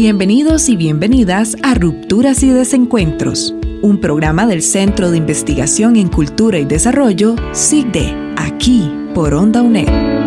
Bienvenidos y bienvenidas a Rupturas y Desencuentros, un programa del Centro de Investigación en Cultura y Desarrollo, SIGDE, aquí por Onda UNED.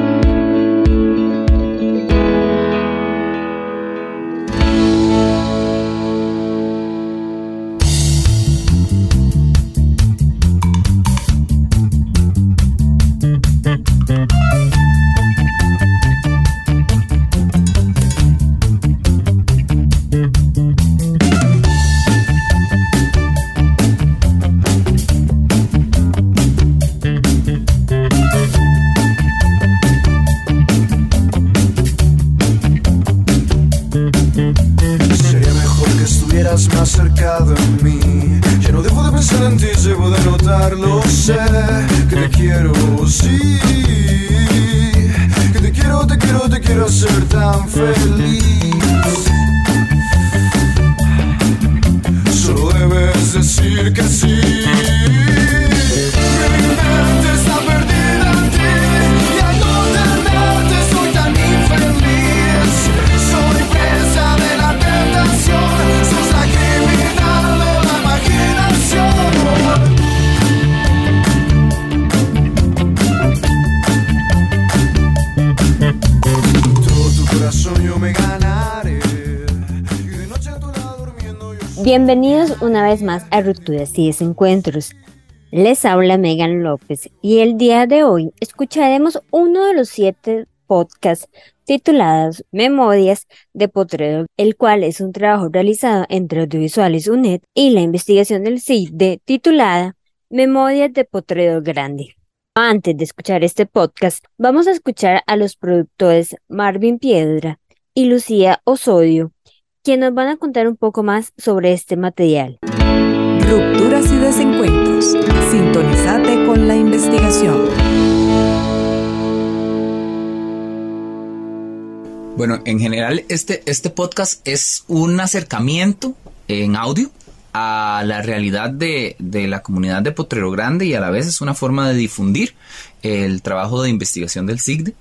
Bienvenidos una vez más a Rupturas y Desencuentros. Les habla Megan López y el día de hoy escucharemos uno de los siete podcasts titulados Memorias de Potrero, el cual es un trabajo realizado entre Audiovisuales UNED y la investigación del CIDE titulada Memorias de Potrero Grande. Antes de escuchar este podcast, vamos a escuchar a los productores Marvin Piedra y Lucía Osodio, quienes nos van a contar un poco más sobre este material. Rupturas y Desencuentros. Sintonizate con la investigación. Bueno, en general este, este podcast es un acercamiento en audio a la realidad de, de la comunidad de Potrero Grande y a la vez es una forma de difundir el trabajo de investigación del SIGDE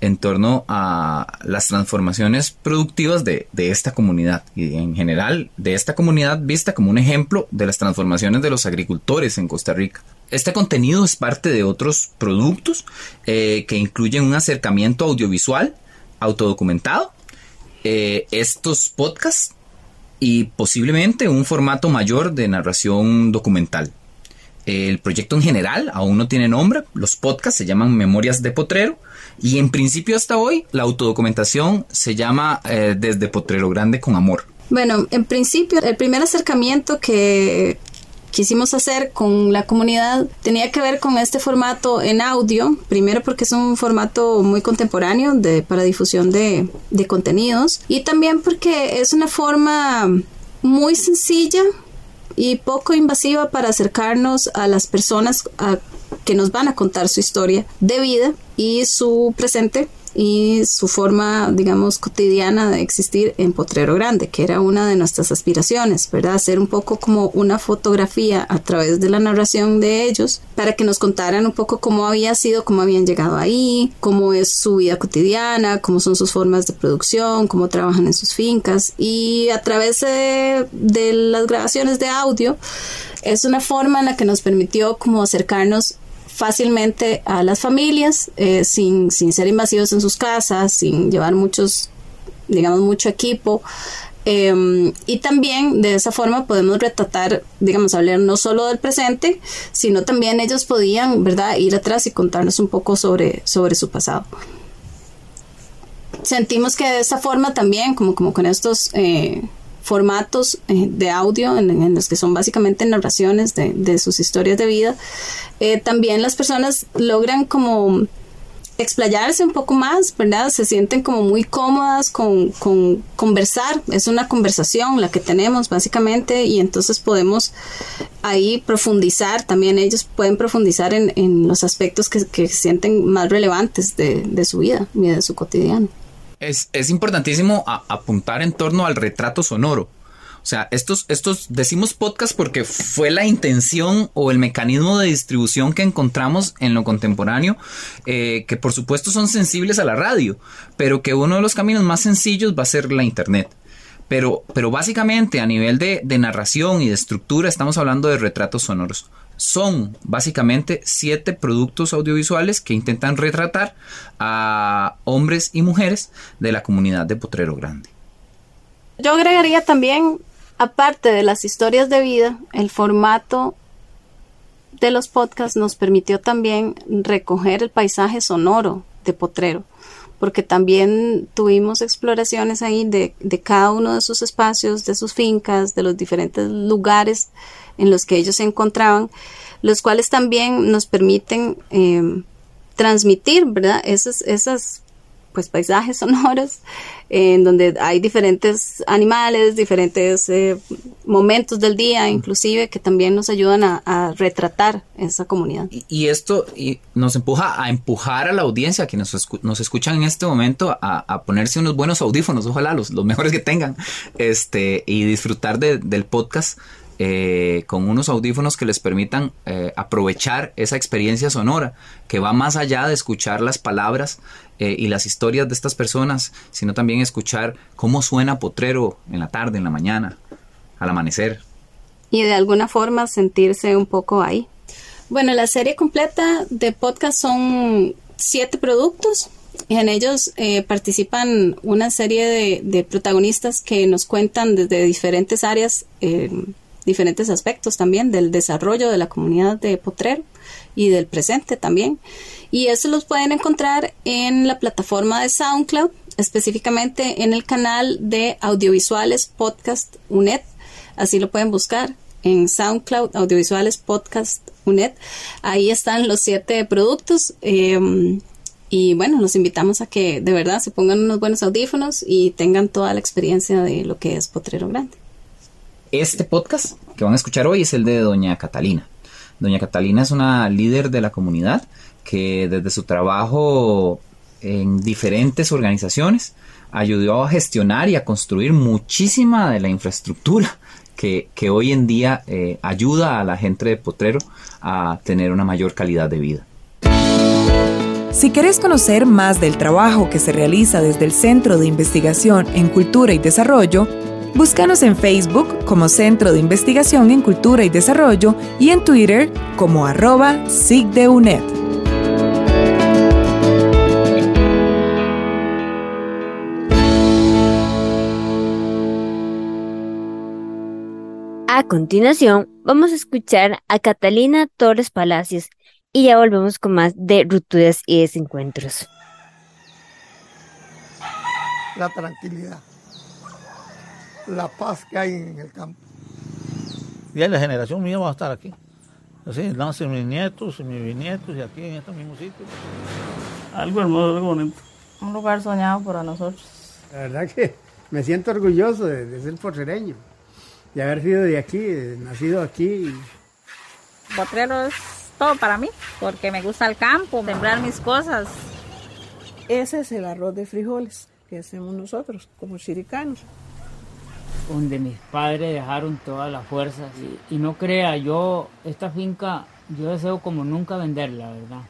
en torno a las transformaciones productivas de, de esta comunidad y en general de esta comunidad vista como un ejemplo de las transformaciones de los agricultores en Costa Rica. Este contenido es parte de otros productos eh, que incluyen un acercamiento audiovisual autodocumentado, eh, estos podcasts y posiblemente un formato mayor de narración documental. El proyecto en general aún no tiene nombre, los podcasts se llaman Memorias de Potrero y en principio hasta hoy la autodocumentación se llama eh, Desde Potrero Grande con Amor. Bueno, en principio, el primer acercamiento que quisimos hacer con la comunidad tenía que ver con este formato en audio, primero porque es un formato muy contemporáneo para difusión de, de contenidos. Y también porque es una forma muy sencilla y poco invasiva para acercarnos a las personas a- que nos van a contar su historia de vida y su presente y su forma, digamos, cotidiana de existir en Potrero Grande, que era una de nuestras aspiraciones, ¿verdad? Hacer un poco como una fotografía a través de la narración de ellos para que nos contaran un poco cómo había sido, cómo habían llegado ahí, cómo es su vida cotidiana, cómo son sus formas de producción, cómo trabajan en sus fincas y a través de, de las grabaciones de audio es una forma en la que nos permitió como acercarnos fácilmente a las familias eh, sin, sin ser invasivos en sus casas, sin llevar muchos, digamos, mucho equipo. Eh, y también de esa forma podemos retratar, digamos, hablar no solo del presente, sino también ellos podían, ¿verdad?, ir atrás y contarnos un poco sobre, sobre su pasado. Sentimos que de esa forma también, como, como con estos eh, formatos eh, de audio en, los que son básicamente narraciones de, sus historias de vida, eh, también las personas logran como explayarse un poco más, ¿verdad? Se sienten como muy cómodas con, con, conversar, es una conversación la que tenemos básicamente y entonces podemos ahí profundizar, también ellos pueden profundizar en, en los aspectos que, que, sienten más relevantes de, de, su vida y de su cotidiano. Es, es importantísimo apuntar en torno al retrato sonoro o sea, estos, estos decimos podcast porque fue la intención o el mecanismo de distribución que encontramos en lo contemporáneo, eh, que por supuesto son sensibles a la radio, pero que uno de los caminos más sencillos va a ser la internet. Pero, pero básicamente a nivel de, de narración y de estructura estamos hablando de retratos sonoros. Son básicamente siete productos audiovisuales que intentan retratar a hombres y mujeres de la comunidad de Potrero Grande. Yo agregaría también Aparte de las historias de vida, el formato de los podcasts nos permitió también recoger el paisaje sonoro de Potrero, porque también tuvimos exploraciones ahí de, cada uno de sus espacios, de sus fincas, de los diferentes lugares en los que ellos se encontraban, los cuales también nos permiten eh, transmitir, ¿verdad? Esas, esas pues paisajes sonoros en donde hay diferentes animales, diferentes eh, momentos del día, inclusive que también nos ayudan a, retratar esa comunidad. Y, esto y nos empuja a empujar a la audiencia, que nos, nos escuchan en este momento, a, ponerse unos buenos audífonos, ojalá los, los mejores que tengan, este, y disfrutar del podcast eh, con unos audífonos que les permitan eh, aprovechar esa experiencia sonora que va más allá de escuchar las palabras eh, y las historias de estas personas, sino también escuchar cómo suena Potrero en la tarde, en la mañana, al amanecer. Y de alguna forma sentirse un poco ahí. Bueno, la serie completa de podcast son siete productos. En ellos participan una serie de, de, protagonistas que nos cuentan desde diferentes áreas diferentes aspectos también del desarrollo de la comunidad de Potrero y del presente también. Y eso los pueden encontrar en la plataforma de SoundCloud, específicamente en el canal de audiovisuales podcast UNED. Así lo pueden buscar en SoundCloud Audiovisuales Podcast UNED. Ahí están los siete productos. Em, y bueno, los invitamos a que de verdad se pongan unos buenos audífonos y tengan toda la experiencia de lo que es Potrero Grande. Este podcast que van a escuchar hoy es el de Doña Catalina. Doña Catalina es una líder de la comunidad que desde su trabajo en diferentes organizaciones ayudó a gestionar y a construir muchísima de la infraestructura que, hoy en día eh, ayuda a la gente de Potrero a tener una mayor calidad de vida. Si querés conocer más del trabajo que se realiza desde el Centro de Investigación en Cultura y Desarrollo, Búscanos en Facebook como Centro de Investigación en Cultura y Desarrollo y en Twitter como arroba SIGDEUNED. A continuación, vamos a escuchar a Catalina Torres Palacios y ya volvemos con más de rupturas y desencuentros. La tranquilidad la paz que hay en el campo. Ya la generación mía va a estar aquí. Así nacen mis nietos y mis bisnietos y aquí en este mismo sitio. Algo hermoso, algo bonito. Un lugar soñado para nosotros. La verdad que me siento orgulloso de, ser porcereño, de haber sido de aquí, nacido aquí. Potrero es todo para mí, porque me gusta el campo, sembrar mis cosas. Ese es el arroz de frijoles que hacemos nosotros como chiricanos donde mis padres dejaron todas las fuerzas. Y, no crea, yo, esta finca, yo deseo como nunca venderla, ¿verdad?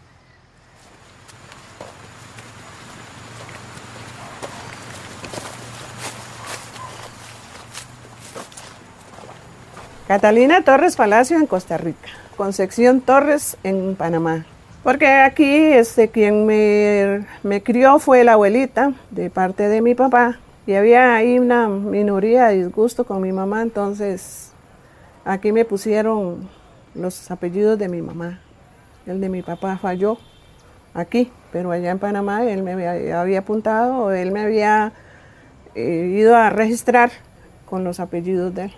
Catalina Torres Palacio en Costa Rica, Concepción Torres en Panamá. Porque aquí este, quien me, me crió fue la abuelita de parte de mi papá, y había ahí una minoría de disgusto con mi mamá, entonces aquí me pusieron los apellidos de mi mamá. El de mi papá falló aquí, pero allá en Panamá él me había, apuntado, él me había eh, ido a registrar con los apellidos de él.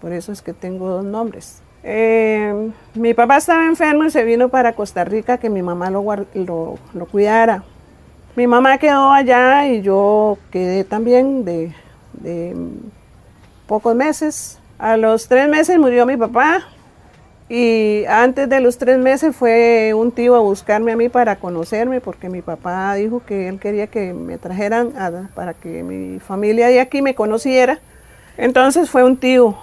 Por eso es que tengo dos nombres. Eh, mi papá estaba enfermo y se vino para Costa Rica que mi mamá lo, lo, lo cuidara Mi mamá quedó allá y yo quedé también de, de pocos meses. A los tres meses murió mi papá y antes de los tres meses fue un tío a buscarme a mí para conocerme porque mi papá dijo que él quería que me trajeran para que mi familia de aquí me conociera. Entonces fue un tío,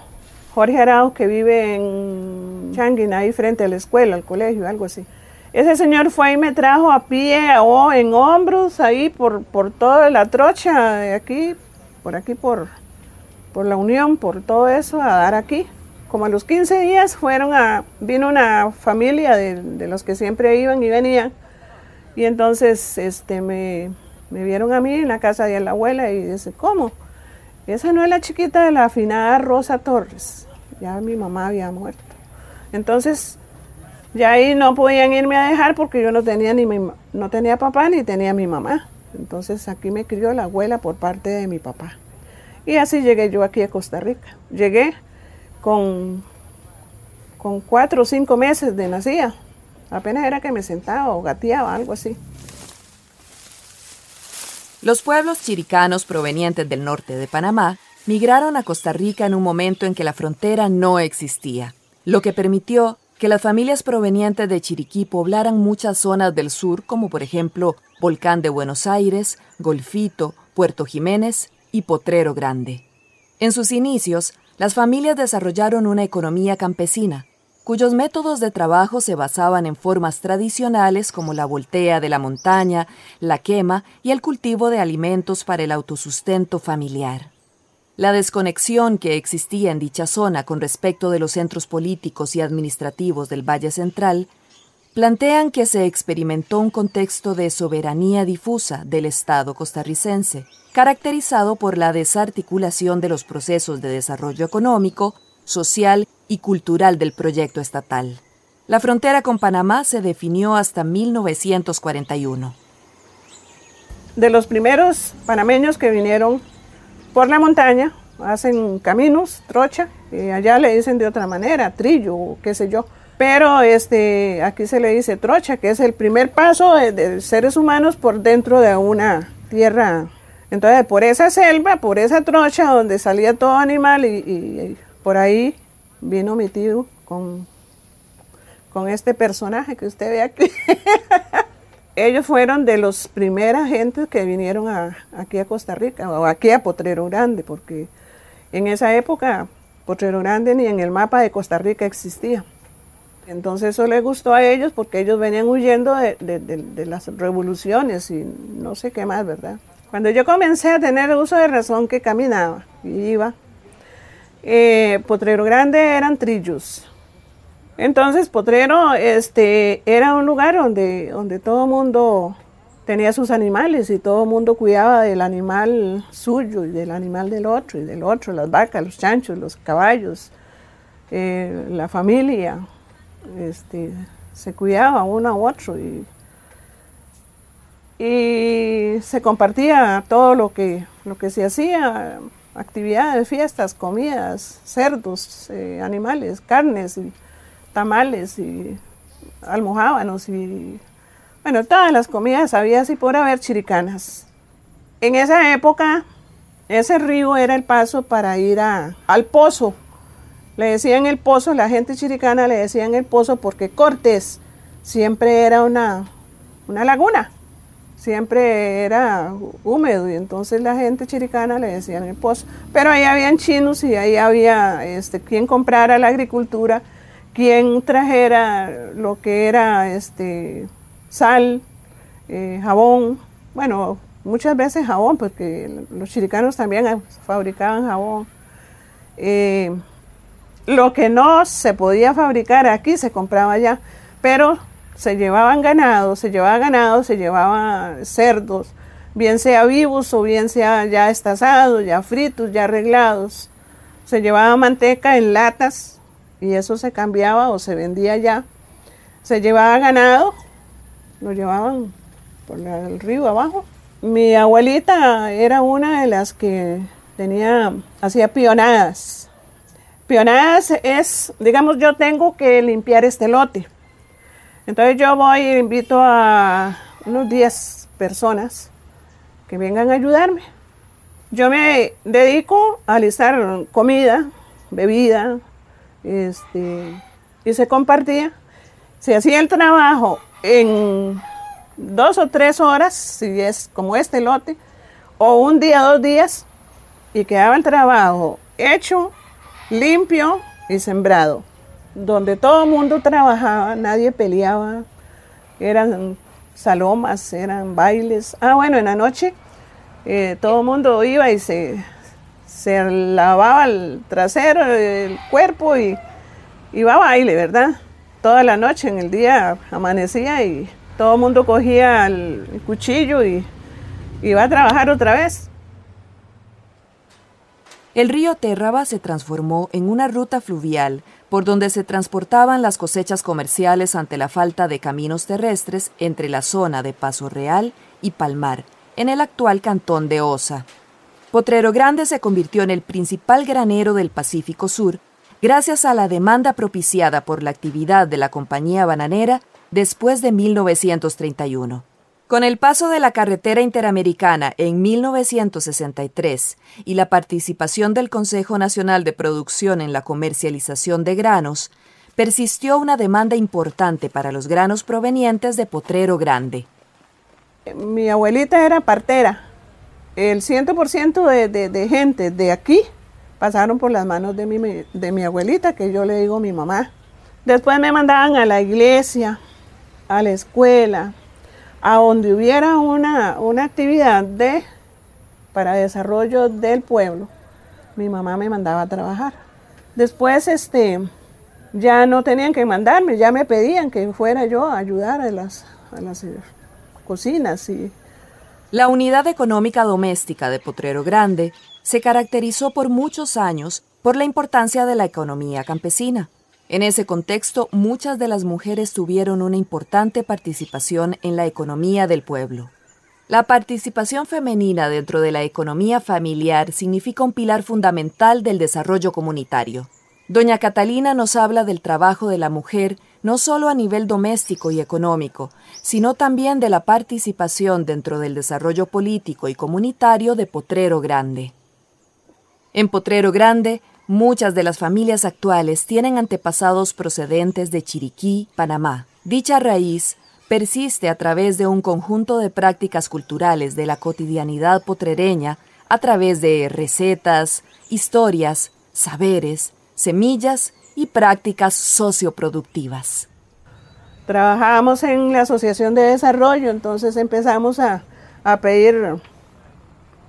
Jorge Arao, que vive en Changuin, ahí frente a la escuela, al colegio, algo así. Ese señor fue y me trajo a pie o en hombros, ahí por, por toda la trocha de aquí, por aquí, por, por la Unión, por todo eso, a dar aquí como a los 15 días fueron a, vino una familia de, los que siempre iban y venían, y entonces este, me, me, vieron a mí en la casa de la abuela y dice, ¿cómo? Esa no es la chiquita de la afinada Rosa Torres, ya mi mamá había muerto. Entonces, ya ahí no podían irme a dejar porque yo no tenía ni mi, no tenía papá ni tenía mi mamá. Entonces aquí me crió la abuela por parte de mi papá. Y así llegué yo aquí a Costa Rica. Llegué con, con cuatro o cinco meses de nacida. Apenas era que me sentaba o gateaba, algo así. Los pueblos chiricanos provenientes del norte de Panamá migraron a Costa Rica en un momento en que la frontera no existía, lo que permitió que las familias provenientes de Chiriquí poblaran muchas zonas del sur, como por ejemplo Volcán de Buenos Aires, Golfito, Puerto Jiménez y Potrero Grande. En sus inicios, las familias desarrollaron una economía campesina, cuyos métodos de trabajo se basaban en formas tradicionales como la voltea de la montaña, la quema y el cultivo de alimentos para el autosustento familiar. La desconexión que existía en dicha zona con respecto de los centros políticos y administrativos del Valle Central plantean que se experimentó un contexto de soberanía difusa del Estado costarricense, caracterizado por la desarticulación de los procesos de desarrollo económico, social y cultural del proyecto estatal. La frontera con Panamá se definió hasta 1941. De los primeros panameños que vinieron por la montaña, hacen caminos, trocha, y allá le dicen de otra manera, trillo, qué sé yo. Pero este, aquí se le dice trocha, que es el primer paso de, seres humanos por dentro de una tierra entonces, por esa selva, por esa trocha donde salía todo animal y, por ahí vino mi tío con, con este personaje que usted ve aquí. Ellos fueron de los primeras gentes que vinieron aquí a Costa Rica o aquí a Potrero Grande, porque en esa época Potrero Grande ni en el mapa de Costa Rica existía. Entonces eso les gustó a ellos porque ellos venían huyendo de, las revoluciones y no sé qué más, ¿verdad? Cuando yo comencé a tener uso de razón que caminaba y iba, eh, Potrero Grande eran trillos. Entonces Potrero este, era un lugar donde, donde todo el mundo tenía sus animales y todo el mundo cuidaba del animal suyo y del animal del otro y del otro, las vacas, los chanchos, los caballos, eh, la familia, este, se cuidaba uno a otro y y se compartía todo lo que, lo que se hacía, actividades, fiestas, comidas, cerdos, eh, animales, carnes, y tamales y almohábanos y bueno, todas las comidas había así por haber chiricanas. En esa época, ese río era el paso para ir a, al pozo. Le decían el pozo, la gente chiricana le decían el pozo porque Cortés siempre era una, una laguna siempre era húmedo y entonces la gente chiricana le decían el pozo. Pero ahí habían chinos y ahí había este, quien comprara la agricultura, quien trajera lo que era este, sal, eh, jabón, bueno, muchas veces jabón, porque los chiricanos también fabricaban jabón. Eh, lo que no se podía fabricar aquí se compraba allá, pero se llevaban ganado, se llevaba ganado, se llevaba cerdos, bien sea vivos o bien sea ya estazados, ya fritos, ya arreglados. Se llevaba manteca en latas y eso se cambiaba o se vendía ya. Se llevaba ganado, lo llevaban por el río abajo. Mi abuelita era una de las que tenía, hacía pionadas. Pionadas es, digamos, yo tengo que limpiar este lote entonces yo voy e invito a unos 10 personas que vengan a ayudarme. Yo me dedico a alistar comida, bebida, este, y se compartía. Se hacía el trabajo en dos o tres horas, si es como este lote, o un día, dos días, y quedaba el trabajo hecho, limpio y sembrado, donde todo el mundo trabajaba, nadie peleaba, eran salomas, eran bailes. Ah, bueno, en la noche eh, todo el mundo iba y se, se lavaba el trasero, el cuerpo y iba a baile, ¿verdad? Toda la noche, en el día amanecía y todo el mundo cogía el cuchillo y iba a trabajar otra vez. El río Terraba se transformó en una ruta fluvial por donde se transportaban las cosechas comerciales ante la falta de caminos terrestres entre la zona de Paso Real y Palmar, en el actual cantón de Osa. Potrero Grande se convirtió en el principal granero del Pacífico Sur gracias a la demanda propiciada por la actividad de la compañía bananera después de 1931. Con el paso de la carretera interamericana en 1963 y la participación del Consejo Nacional de Producción en la comercialización de granos, persistió una demanda importante para los granos provenientes de Potrero Grande. Mi abuelita era partera. El 100% de, de, de, gente de aquí pasaron por las manos de mi, de mi abuelita, que yo le digo mi mamá. Después me mandaban a la iglesia, a la escuela, a donde hubiera una, una actividad de, para desarrollo del pueblo, mi mamá me mandaba a trabajar. Después, este, ya no tenían que mandarme, ya me pedían que fuera yo a ayudar a las, a las eh, cocinas. Y... La unidad económica doméstica de Potrero Grande se caracterizó por muchos años por la importancia de la economía campesina. En ese contexto, muchas de las mujeres tuvieron una importante participación en la economía del pueblo. La participación femenina dentro de la economía familiar significa un pilar fundamental del desarrollo comunitario. Doña Catalina nos habla del trabajo de la mujer no solo a nivel doméstico y económico, sino también de la participación dentro del desarrollo político y comunitario de Potrero Grande. En Potrero Grande, Muchas de las familias actuales tienen antepasados procedentes de Chiriquí, Panamá. Dicha raíz persiste a través de un conjunto de prácticas culturales de la cotidianidad potrereña a través de recetas, historias, saberes, semillas y prácticas socioproductivas. Trabajamos en la Asociación de Desarrollo, entonces empezamos a, pedir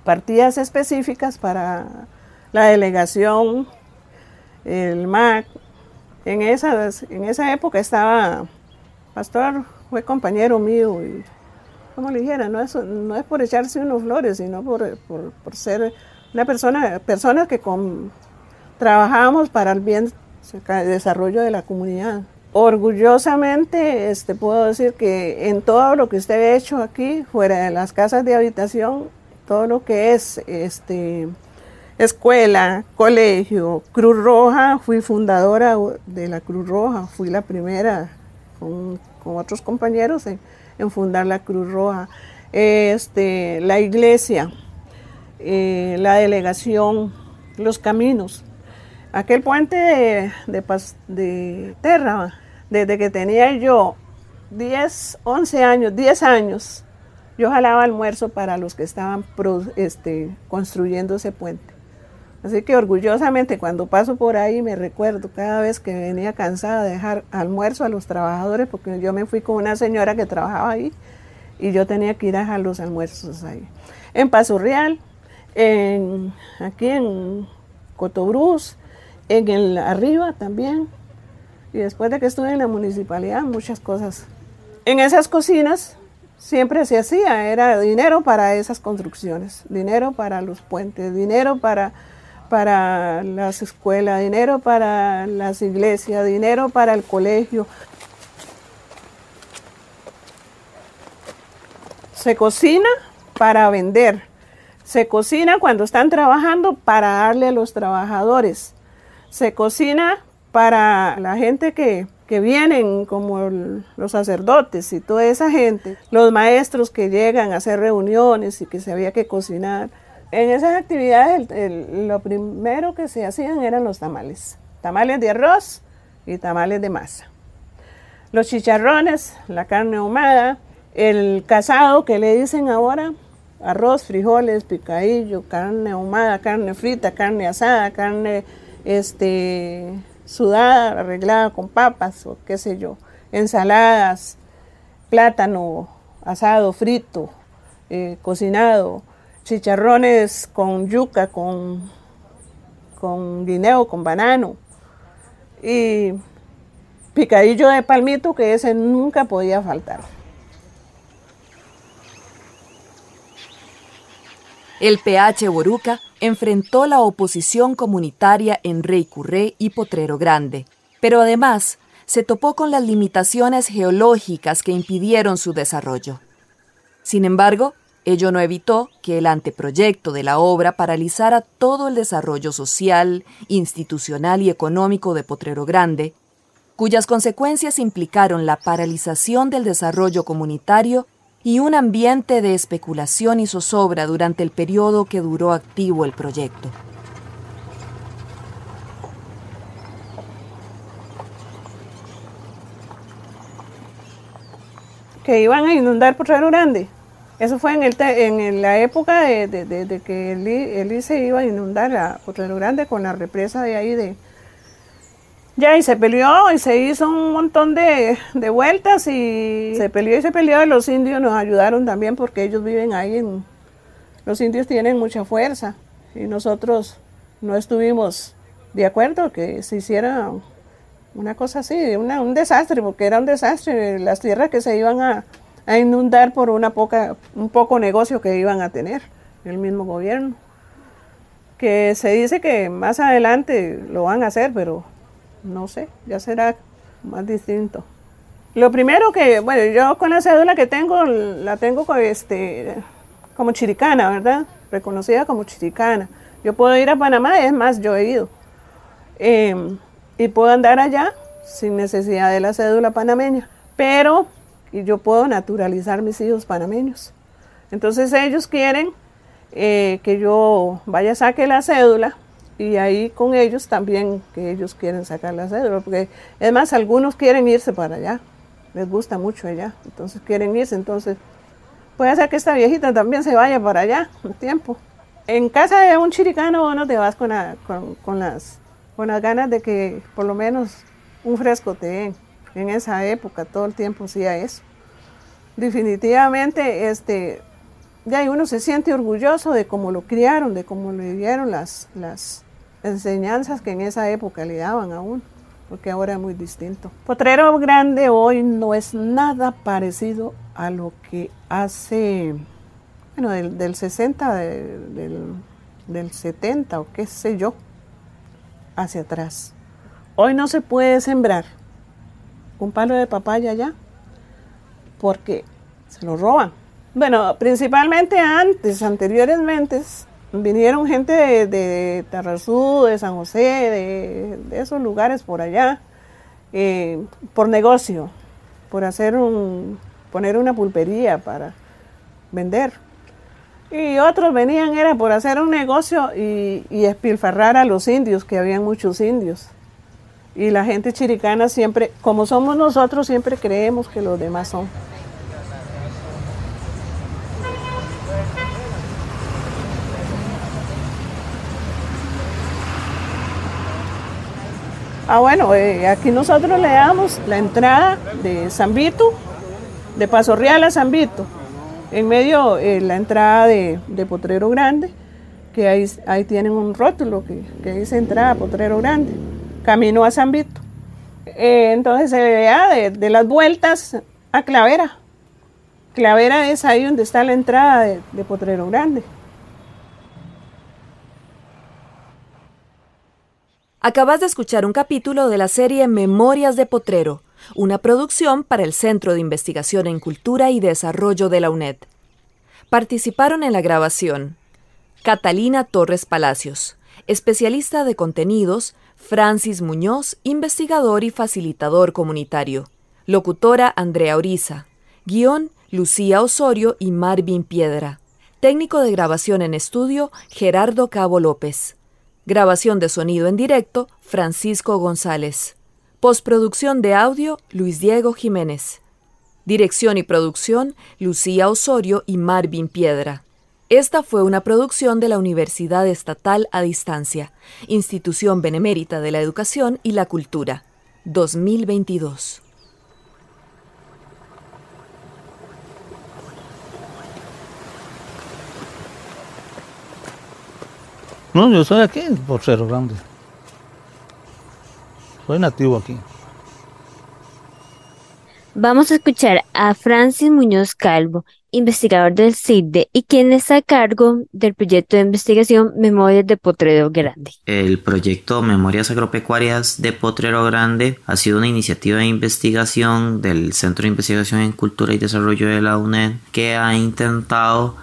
partidas específicas para la delegación, el MAC. En, en esa época estaba, Pastor fue compañero mío y, como le dijera, no es, no es por echarse unos flores, sino por, por, ser una persona, personas que trabajamos para el bien, el desarrollo de la comunidad. Orgullosamente este, puedo decir que en todo lo que usted ha hecho aquí, fuera de las casas de habitación, todo lo que es este, escuela, colegio, Cruz Roja, fui fundadora de la Cruz Roja, fui la primera con, otros compañeros en, fundar la Cruz Roja. Este, la iglesia, eh, la delegación, los caminos. Aquel puente de, de, de Terra, desde que tenía yo 10, 11 años, 10 años, yo jalaba almuerzo para los que estaban este, construyendo ese puente. Así que orgullosamente cuando paso por ahí me recuerdo cada vez que venía cansada de dejar almuerzo a los trabajadores, porque yo me fui con una señora que trabajaba ahí y yo tenía que ir a dejar los almuerzos ahí. En Paso Real, en, aquí en Cotobruz, en el arriba también. Y después de que estuve en la municipalidad, muchas cosas. En esas cocinas siempre se hacía, era dinero para esas construcciones, dinero para los puentes, dinero para para las escuelas, dinero para las iglesias, dinero para el colegio. Se cocina para vender. Se cocina cuando están trabajando para darle a los trabajadores. Se cocina para la gente que, que vienen como los sacerdotes y toda esa gente, los maestros que llegan a hacer reuniones y que se había que cocinar. En esas actividades lo primero que se hacían eran los tamales, tamales de arroz y tamales de masa. Los chicharrones, la carne ahumada, el casado que le dicen ahora, arroz, frijoles, picadillo, carne ahumada, carne frita, carne asada, carne este, sudada, arreglada con papas o qué sé yo, ensaladas, plátano asado, frito, eh, cocinado, chicharrones con yuca, con, con guineo, con banano y picadillo de palmito que ese nunca podía faltar. El PH Boruca enfrentó la oposición comunitaria en Rey Curré y Potrero Grande, pero además se topó con las limitaciones geológicas que impidieron su desarrollo. Sin embargo, ello no evitó que el anteproyecto de la obra paralizara todo el desarrollo social, institucional y económico de Potrero Grande, cuyas consecuencias implicaron la paralización del desarrollo comunitario y un ambiente de especulación y zozobra durante el periodo que duró activo el proyecto. Que iban a inundar Potrero Grande. Eso fue en, el en la época de, que el, ICE iba a inundar a Potrero Grande con la represa de ahí de, ya, y se peleó y se hizo un montón de, vueltas y se peleó y se peleó y los indios nos ayudaron también porque ellos viven ahí. En, los indios tienen mucha fuerza y nosotros no estuvimos de acuerdo que se hiciera una cosa así, un desastre, porque era un desastre las tierras que se iban a, a inundar por una poca, un poco negocio que iban a tener el mismo gobierno. Que se dice que más adelante lo van a hacer, pero no sé, ya será más distinto. Lo primero que, bueno, yo con la cédula que tengo, la tengo este, como chiricana, ¿verdad? Reconocida como chiricana. Yo puedo ir a Panamá, es más, yo he ido. Em, y puedo andar allá sin necesidad de la cédula panameña. Pero y yo puedo naturalizar mis hijos panameños. Entonces ellos quieren eh, que yo vaya, saque la cédula y ahí con ellos también que ellos quieren sacar la cédula, porque además algunos quieren irse para allá, les gusta mucho allá, entonces quieren irse, entonces puede ser que esta viejita también se vaya para allá un tiempo. En casa de un chiricano no te vas con, con, las, con las ganas de que por lo menos un fresco te den. En esa época todo el tiempo hacía eso. Definitivamente, este, ya uno se siente orgulloso de cómo lo criaron, de cómo le dieron las, las enseñanzas que en esa época le daban aún, porque ahora es muy distinto. Potrero Grande hoy no es nada parecido a lo que hace, bueno, del, 60, del, del 70 o qué sé yo, hacia atrás. Hoy no se puede sembrar un palo de papaya ya, porque se lo roban bueno, principalmente antes, anteriormente, vinieron gente de, de Tarrazú, de San José, de, esos lugares por allá, eh, por negocio, por hacer un, poner una pulpería para vender. Y otros venían era por hacer un negocio y, y espilfarrar a los indios, que habían muchos indios. Y la gente chiricana siempre, como somos nosotros, siempre creemos que los demás son. Ah, bueno, eh, aquí nosotros le damos la entrada de San Vito, de Paso Real a San Vito. En medio eh, la entrada de, Potrero Grande, que ahí, ahí tienen un rótulo que, dice entrada a Potrero Grande. Camino a San Vito. Eh, entonces se vea de, de, las vueltas a Clavera. Clavera es ahí donde está la entrada de Potrero Grande. Acabas de escuchar un capítulo de la serie Memorias de Potrero, una producción para el Centro de Investigación en Cultura y Desarrollo de la UNED. Participaron en la grabación Catalina Torres Palacios, especialista de contenidos, Francis Muñoz, investigador y facilitador comunitario. Locutora Andrea Oriza. Guión Lucía Osorio y Marvin Piedra. Técnico de grabación en estudio Gerardo Cabo López. Grabación de sonido en directo Francisco González. Postproducción de audio Luis Diego Jiménez. Dirección y producción Lucía Osorio y Marvin Piedra. Esta fue una producción de la Universidad Estatal a Distancia, Institución Benemérita de la Educación y la Cultura, 2022. No, yo soy aquí, por Cerro Grande. Soy nativo aquí. Vamos a escuchar a Francis Muñoz Calvo, investigador del CIDE y quien está a cargo del proyecto de investigación Memorias de Potrero Grande. El proyecto Memorias Agropecuarias de Potrero Grande ha sido una iniciativa de investigación del Centro de Investigación en Cultura y Desarrollo de la UNED que ha intentado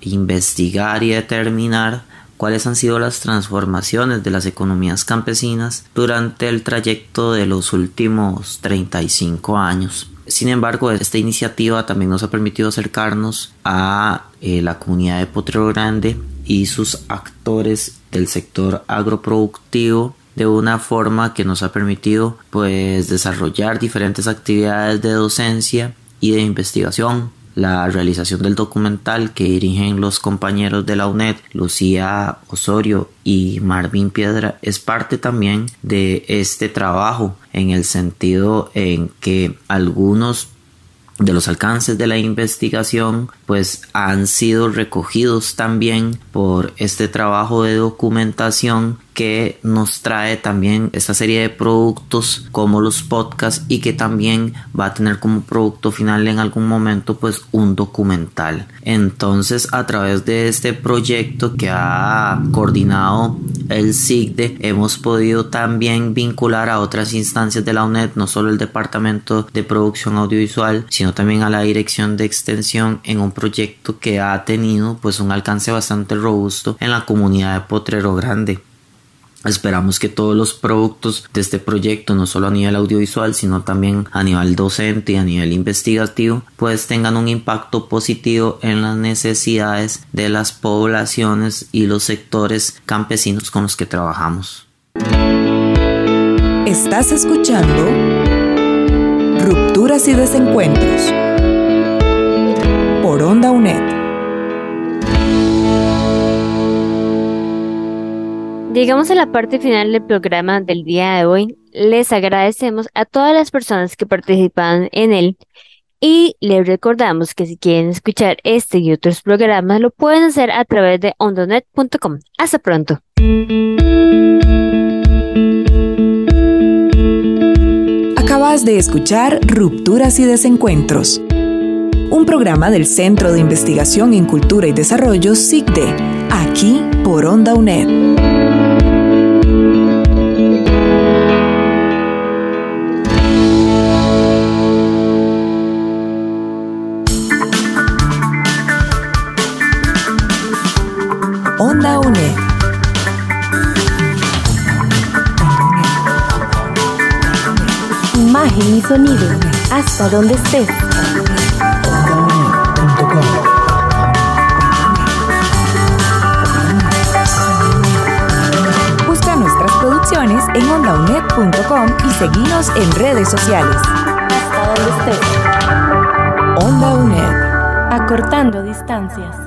investigar y determinar cuáles han sido las transformaciones de las economías campesinas durante el trayecto de los últimos 35 años. Sin embargo, esta iniciativa también nos ha permitido acercarnos a eh, la comunidad de Potrero Grande y sus actores del sector agroproductivo de una forma que nos ha permitido pues desarrollar diferentes actividades de docencia y de investigación la realización del documental que dirigen los compañeros de la UNED, Lucía Osorio y Marvin Piedra, es parte también de este trabajo en el sentido en que algunos de los alcances de la investigación pues han sido recogidos también por este trabajo de documentación que nos trae también esta serie de productos como los podcasts y que también va a tener como producto final en algún momento pues un documental. Entonces a través de este proyecto que ha coordinado el SIGDE hemos podido también vincular a otras instancias de la UNED no solo el departamento de producción audiovisual sino también a la dirección de extensión en un proyecto que ha tenido pues un alcance bastante robusto en la comunidad de Potrero Grande Esperamos que todos los productos de este proyecto, no solo a nivel audiovisual, sino también a nivel docente y a nivel investigativo, pues tengan un impacto positivo en las necesidades de las poblaciones y los sectores campesinos con los que trabajamos. Estás escuchando Rupturas y Desencuentros por Onda UNED. Llegamos a la parte final del programa del día de hoy. Les agradecemos a todas las personas que participaron en él y les recordamos que si quieren escuchar este y otros programas lo pueden hacer a través de ondonet.com. Hasta pronto. Acabas de escuchar Rupturas y Desencuentros, un programa del Centro de Investigación en Cultura y Desarrollo SICDE, aquí por Onda UNED. Onda UNED. Imagen y sonido, hasta donde estés. Busca nuestras producciones en ondaunet.com y seguinos en redes sociales. Hasta donde estés. Onda UNED. Acortando distancias.